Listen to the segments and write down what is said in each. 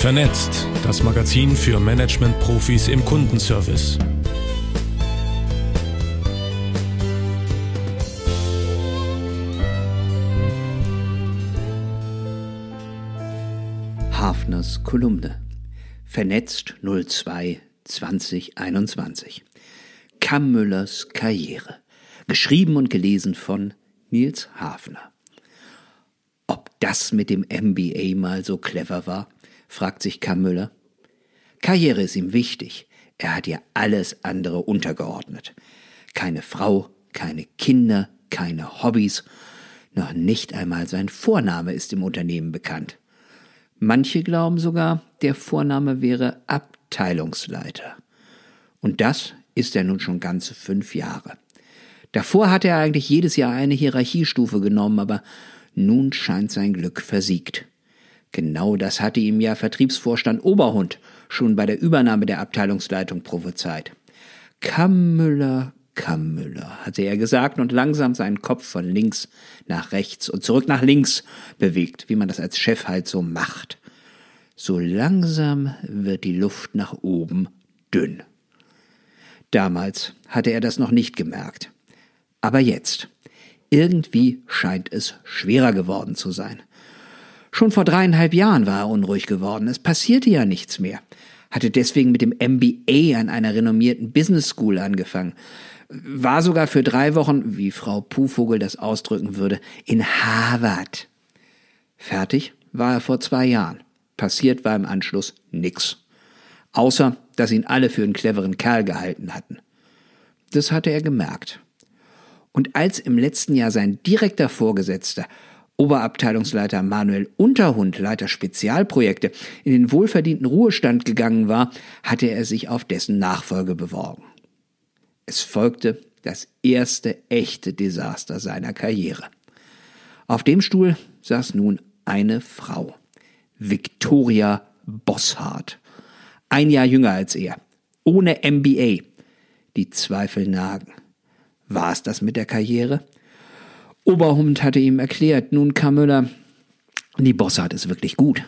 Vernetzt, das Magazin für Management-Profis im Kundenservice. Hafners Kolumne. Vernetzt 02 2021. Kammüllers Karriere. Geschrieben und gelesen von Nils Hafner. Ob das mit dem MBA mal so clever war, fragt sich Kammüller. Karriere ist ihm wichtig. Er hat ihr alles andere untergeordnet. Keine Frau, keine Kinder, keine Hobbys. Noch nicht einmal sein Vorname ist im Unternehmen bekannt. Manche glauben sogar, der Vorname wäre Abteilungsleiter. Und das ist er nun schon ganze fünf Jahre. Davor hatte er eigentlich jedes Jahr eine Hierarchiestufe genommen, aber nun scheint sein Glück versiegt. Genau das hatte ihm ja Vertriebsvorstand Oberhund schon bei der Übernahme der Abteilungsleitung prophezeit. Kammüller, Kammüller, hatte er gesagt und langsam seinen Kopf von links nach rechts und zurück nach links bewegt, wie man das als Chef halt so macht. So langsam wird die Luft nach oben dünn. Damals hatte er das noch nicht gemerkt. Aber jetzt. Irgendwie scheint es schwerer geworden zu sein. Schon vor dreieinhalb Jahren war er unruhig geworden. Es passierte ja nichts mehr. Hatte deswegen mit dem MBA an einer renommierten Business School angefangen. War sogar für drei Wochen, wie Frau Puhvogel das ausdrücken würde, in Harvard. Fertig war er vor zwei Jahren. Passiert war im Anschluss nix. Außer, dass ihn alle für einen cleveren Kerl gehalten hatten. Das hatte er gemerkt. Und als im letzten Jahr sein direkter Vorgesetzter Oberabteilungsleiter Manuel Unterhund, Leiter Spezialprojekte, in den wohlverdienten Ruhestand gegangen war, hatte er sich auf dessen Nachfolge beworben. Es folgte das erste echte Desaster seiner Karriere. Auf dem Stuhl saß nun eine Frau, Victoria Bosshardt, ein Jahr jünger als er, ohne MBA. Die Zweifel nagen. War es das mit der Karriere? Oberhumpt hatte ihm erklärt, nun Müller, die Bossart ist wirklich gut.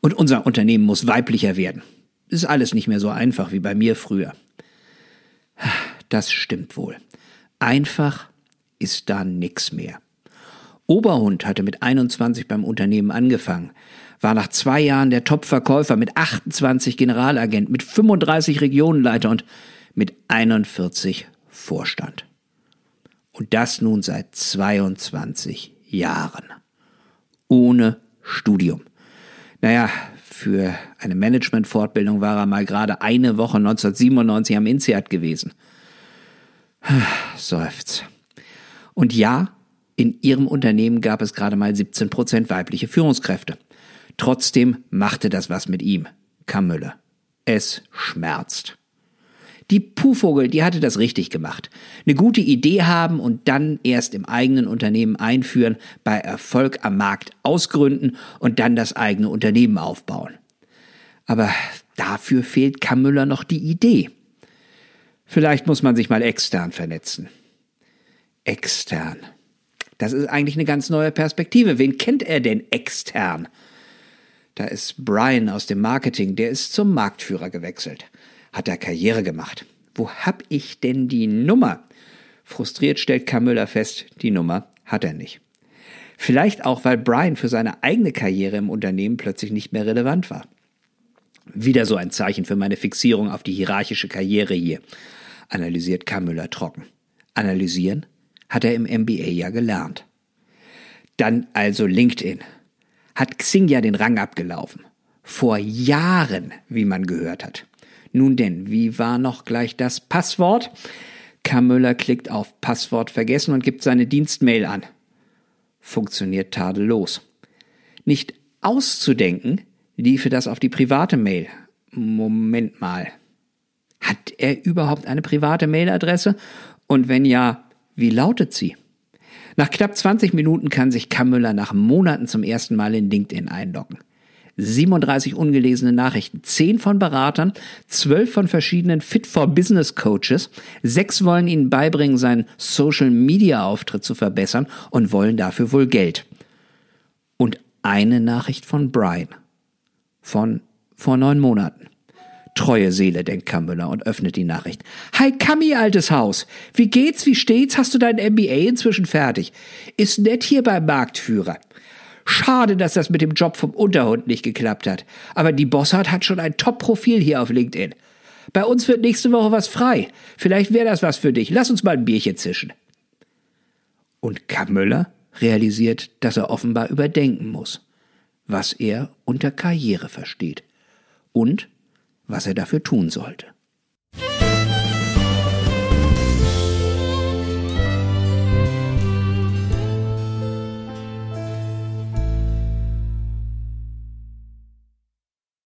Und unser Unternehmen muss weiblicher werden. Ist alles nicht mehr so einfach wie bei mir früher. Das stimmt wohl. Einfach ist da nix mehr. Oberhund hatte mit 21 beim Unternehmen angefangen, war nach zwei Jahren der Top-Verkäufer mit 28 Generalagent, mit 35 Regionenleiter und mit 41 Vorstand. Und das nun seit 22 Jahren. Ohne Studium. Naja, für eine Managementfortbildung war er mal gerade eine Woche 1997 am INSEAD gewesen. Seufz. Und ja, in ihrem Unternehmen gab es gerade mal 17 Prozent weibliche Führungskräfte. Trotzdem machte das was mit ihm, kam Müller. Es schmerzt. Die Puhvogel, die hatte das richtig gemacht. Eine gute Idee haben und dann erst im eigenen Unternehmen einführen, bei Erfolg am Markt ausgründen und dann das eigene Unternehmen aufbauen. Aber dafür fehlt Müller noch die Idee. Vielleicht muss man sich mal extern vernetzen. Extern. Das ist eigentlich eine ganz neue Perspektive. Wen kennt er denn extern? Da ist Brian aus dem Marketing, der ist zum Marktführer gewechselt hat er Karriere gemacht. Wo hab ich denn die Nummer? Frustriert stellt Kamüller fest, die Nummer hat er nicht. Vielleicht auch, weil Brian für seine eigene Karriere im Unternehmen plötzlich nicht mehr relevant war. Wieder so ein Zeichen für meine Fixierung auf die hierarchische Karriere hier, analysiert Kamüller trocken. Analysieren hat er im MBA ja gelernt. Dann also LinkedIn. Hat Xing ja den Rang abgelaufen. Vor Jahren, wie man gehört hat. Nun denn, wie war noch gleich das Passwort? K. Müller klickt auf Passwort vergessen und gibt seine Dienstmail an. Funktioniert tadellos. Nicht auszudenken, liefe das auf die private Mail. Moment mal. Hat er überhaupt eine private Mailadresse? Und wenn ja, wie lautet sie? Nach knapp 20 Minuten kann sich Müller nach Monaten zum ersten Mal in LinkedIn einloggen. 37 ungelesene Nachrichten, 10 von Beratern, 12 von verschiedenen Fit for Business Coaches, 6 wollen ihnen beibringen, seinen Social Media Auftritt zu verbessern und wollen dafür wohl Geld. Und eine Nachricht von Brian. Von Vor neun Monaten. Treue Seele, denkt Kamüller und öffnet die Nachricht. Hi Kami, altes Haus. Wie geht's, wie steht's? Hast du dein MBA inzwischen fertig? Ist nett hier beim Marktführer. Schade, dass das mit dem Job vom Unterhund nicht geklappt hat. Aber die Bossart hat schon ein Top-Profil hier auf LinkedIn. Bei uns wird nächste Woche was frei. Vielleicht wäre das was für dich. Lass uns mal ein Bierchen zischen. Und Kamüller realisiert, dass er offenbar überdenken muss, was er unter Karriere versteht und was er dafür tun sollte.